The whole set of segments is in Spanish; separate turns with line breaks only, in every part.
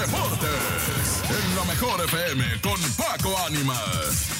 deportes. En la mejor FM con Paco Ánimas.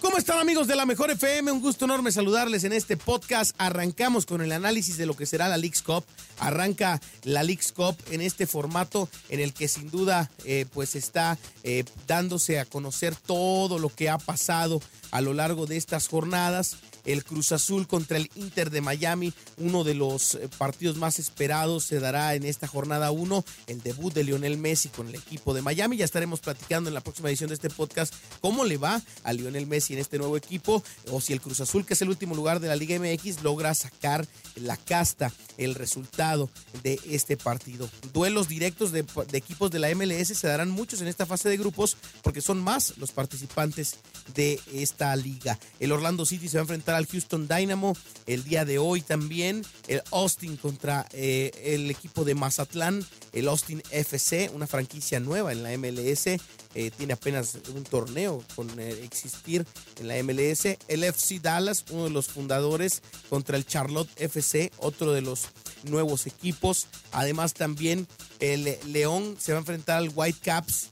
¿Cómo están amigos de la Mejor FM? Un gusto enorme saludarles en este podcast. Arrancamos con el análisis de lo que será la League's Cup. Arranca la League's Cup en este formato en el que sin duda eh, pues está eh, dándose a conocer todo lo que ha pasado a lo largo de estas jornadas el Cruz Azul contra el Inter de Miami, uno de los eh, partidos más esperados se dará en esta jornada 1, el debut de Lionel Messi con el equipo de Miami. Ya estaremos platicando en la próxima edición de este podcast cómo le va a Lionel Messi en este nuevo equipo o si el Cruz Azul, que es el último lugar de la Liga MX, logra sacar la casta, el resultado de este partido. Duelos directos de, de equipos de la MLS se darán muchos en esta fase de grupos porque son más los participantes de esta liga. El Orlando City se va a enfrentar al Houston Dynamo el día de hoy también. El Austin contra eh, el equipo de Mazatlán, el Austin FC, una franquicia nueva en la MLS. Eh, tiene apenas un torneo con eh, existir en la MLS. El FC Dallas, uno de los fundadores, contra el Charlotte FC, otro de los nuevos equipos. Además también el León se va a enfrentar al Whitecaps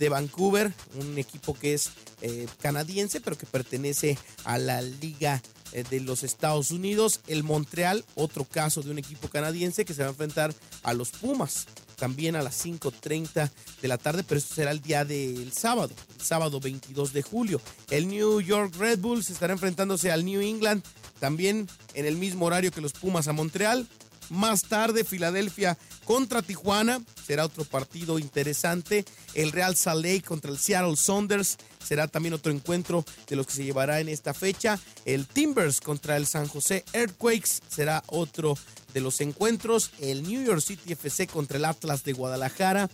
de Vancouver, un equipo que es eh, canadiense, pero que pertenece a la Liga eh, de los Estados Unidos. El Montreal, otro caso de un equipo canadiense que se va a enfrentar a los Pumas, también a las 5.30 de la tarde, pero esto será el día del sábado, el sábado 22 de julio. El New York Red Bulls estará enfrentándose al New England, también en el mismo horario que los Pumas a Montreal. Más tarde, Filadelfia contra Tijuana. Será otro partido interesante. El Real Salt Lake contra el Seattle Saunders. Será también otro encuentro de los que se llevará en esta fecha. El Timbers contra el San José Earthquakes. Será otro de los encuentros. El New York City FC contra el Atlas de Guadalajara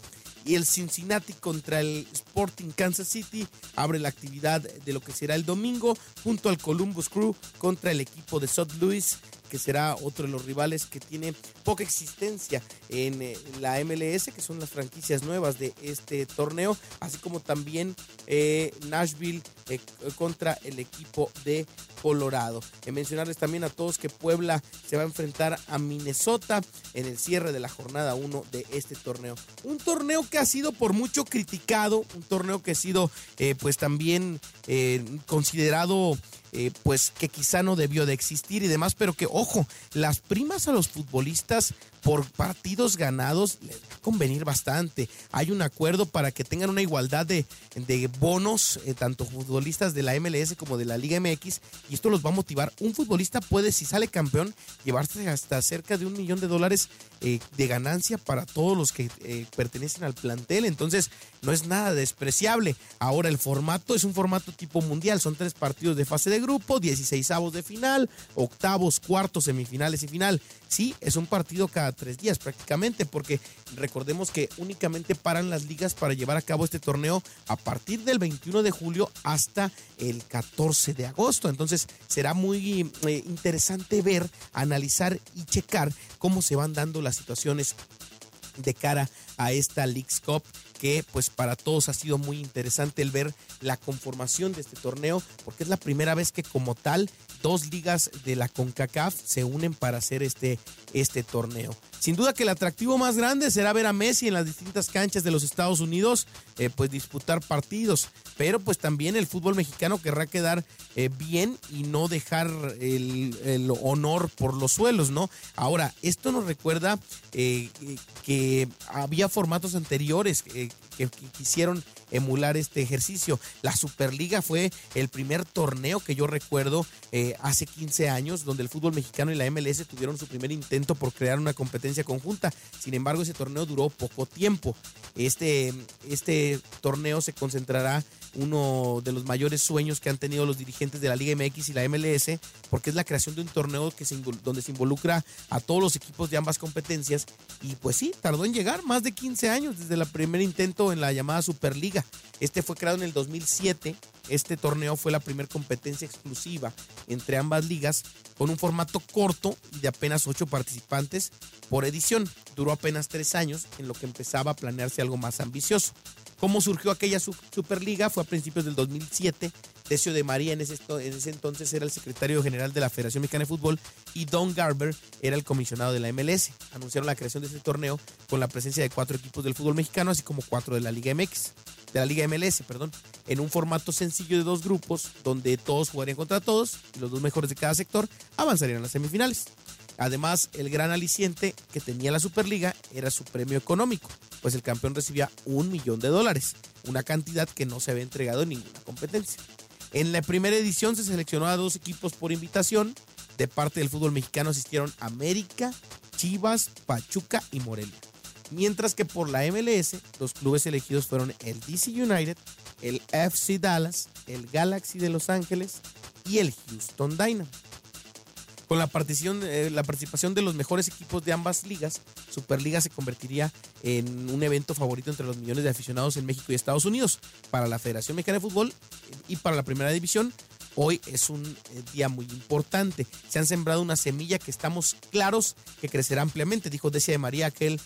y el Cincinnati contra el Sporting Kansas City abre la actividad de lo que será el domingo junto al Columbus Crew contra el equipo de South Louis que será otro de los rivales que tiene poca existencia en eh, la MLS, que son las franquicias nuevas de este torneo, así como también eh, Nashville eh, contra el equipo de Colorado. En mencionarles también a todos que Puebla se va a enfrentar a Minnesota en el cierre de la jornada 1 de este torneo. Un torneo que ha sido por mucho criticado, un torneo que ha sido pues también considerado eh, pues que quizá no debió de existir y demás, pero que ojo, las primas a los futbolistas por partidos ganados les va a convenir bastante. Hay un acuerdo para que tengan una igualdad de, de bonos, eh, tanto futbolistas de la MLS como de la Liga MX, y esto los va a motivar. Un futbolista puede, si sale campeón, llevarse hasta cerca de un millón de dólares eh, de ganancia para todos los que pertenecen al plantel. Entonces, no es nada despreciable. Ahora, el formato es un formato tipo mundial, son tres partidos de fase de grupo, 16 avos de final, octavos, cuartos, semifinales y final. Sí, es un partido cada tres días prácticamente, porque recordemos que únicamente paran las ligas para llevar a cabo este torneo a partir del 21 de julio hasta el 14 de agosto. Entonces será muy eh, interesante ver, analizar y checar cómo se van dando las situaciones de cara a esta Leagues Cup que pues para todos ha sido muy interesante el ver la conformación de este torneo porque es la primera vez que como tal dos ligas de la CONCACAF se unen para hacer este, este torneo. Sin duda que el atractivo más grande será ver a Messi en las distintas canchas de los Estados Unidos, eh, pues disputar partidos, pero pues también el fútbol mexicano querrá quedar eh, bien y no dejar el, honor por los suelos, ¿no? Ahora, esto nos recuerda eh, que había formatos anteriores que quisieron emular este ejercicio. La Superliga fue el primer torneo que yo recuerdo hace 15 años, donde el fútbol mexicano y la MLS tuvieron su primer intento por crear una competencia conjunta. Sin embargo, ese torneo duró poco tiempo. Este, este torneo se concentrará uno de los mayores sueños que han tenido los dirigentes de la Liga MX y la MLS, porque es la creación de un torneo que donde se involucra a todos los equipos de ambas competencias. Y pues sí, tardó en llegar más de 15 años desde el primer intento en la llamada Superliga. Este fue creado en el 2007. Este torneo fue la primera competencia exclusiva entre ambas ligas con un formato corto y de apenas ocho participantes por edición. Duró apenas tres años en lo que empezaba a planearse algo más ambicioso. ¿Cómo surgió aquella Superliga? Fue a principios del 2007 Decio de María en ese, en ese entonces era el secretario general de la Federación Mexicana de Fútbol y Don Garber era el comisionado de la MLS. Anunciaron la creación de este torneo con la presencia de cuatro equipos del fútbol mexicano, así como cuatro de la Liga MX, de la Liga MLS, perdón, en un formato sencillo de dos grupos donde todos jugarían contra todos y los dos mejores de cada sector avanzarían a las semifinales. Además, el gran aliciente que tenía la Superliga era su premio económico, pues el campeón recibía un millón de dólares, una cantidad que no se había entregado en ninguna competencia. En la primera edición se seleccionó a dos equipos por invitación. De parte del fútbol mexicano asistieron América, Chivas, Pachuca y Morelia. Mientras que por la MLS, los clubes elegidos fueron el DC United, el FC Dallas, el Galaxy de Los Ángeles y el Houston Dynamo. Con la participación, eh, la participación de los mejores equipos de ambas ligas, Superliga se convertiría en un evento favorito entre los millones de aficionados en México y Estados Unidos. Para la Federación Mexicana de Fútbol y para la Primera División, Hoy es un eh, día muy importante. Se han sembrado una semilla que estamos claros que crecerá ampliamente, dijo Decia de María aquel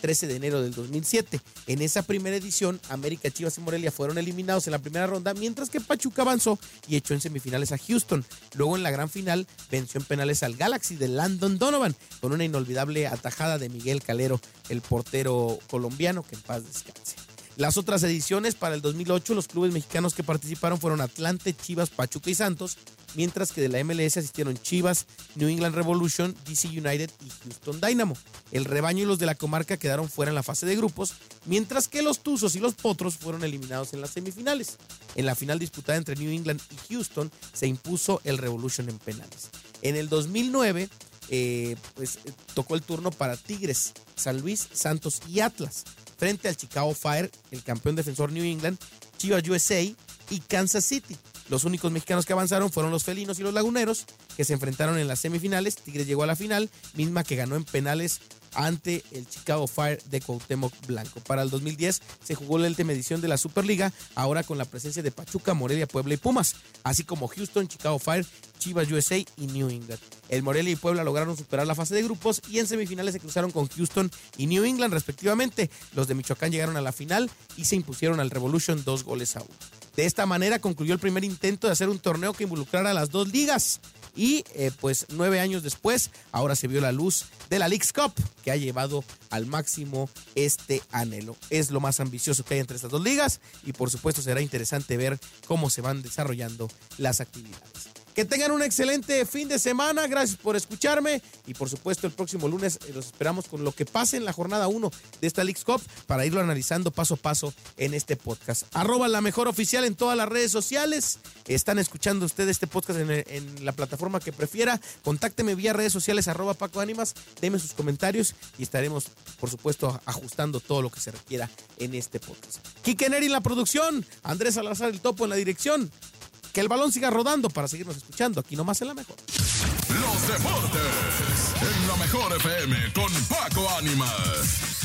13 eh, de enero del 2007. En esa primera edición, América, Chivas y Morelia fueron eliminados en la primera ronda, mientras que Pachuca avanzó y echó en semifinales a Houston. Luego en la gran final venció en penales al Galaxy de Landon Donovan con una inolvidable atajada de Miguel Calero, el portero colombiano, que en paz descanse. Las otras ediciones para el 2008, los clubes mexicanos que participaron fueron Atlante, Chivas, Pachuca y Santos, mientras que de la MLS asistieron Chivas, New England Revolution, DC United y Houston Dynamo. El rebaño y los de la comarca quedaron fuera en la fase de grupos, mientras que los Tuzos y los Potros fueron eliminados en las semifinales. En la final disputada entre New England y Houston se impuso el Revolution en penales. En el 2009, eh, pues tocó el turno para Tigres, San Luis, Santos y Atlas frente al Chicago Fire, el campeón defensor New England, Chivas USA y Kansas City. Los únicos mexicanos que avanzaron fueron los felinos y los laguneros, que se enfrentaron en las semifinales. Tigres llegó a la final, misma que ganó en penales ante el Chicago Fire de Cuauhtémoc Blanco. Para el 2010 se jugó la última edición de la Superliga, ahora con la presencia de Pachuca, Morelia, Puebla y Pumas, así como Houston, Chicago Fire, Chivas USA y New England. El Morelia y Puebla lograron superar la fase de grupos y en semifinales se cruzaron con Houston y New England respectivamente. Los de Michoacán llegaron a la final y se impusieron al Revolution dos goles a uno. De esta manera concluyó el primer intento de hacer un torneo que involucrara a las dos ligas y eh, pues nueve años después ahora se vio la luz de la League's Cup que ha llevado al máximo este anhelo. Es lo más ambicioso que hay entre estas dos ligas y por supuesto será interesante ver cómo se van desarrollando las actividades. Que tengan un excelente fin de semana. Gracias por escucharme. Y por supuesto, el próximo lunes eh, los esperamos con lo que pase en la jornada 1 de esta League Cup para irlo analizando paso a paso en este podcast. Arroba la mejor oficial en todas las redes sociales. Están escuchando ustedes este podcast en, la plataforma que prefiera. Contácteme vía redes sociales, arroba Paco Ánimas. Deme sus comentarios y estaremos, por supuesto, ajustando todo lo que se requiera en este podcast. Kike Neri en la producción. Andrés Salazar el Topo en la dirección que el balón siga rodando para seguirnos escuchando aquí nomás en la mejor.
Los deportes en la mejor FM con Paco Ánimas.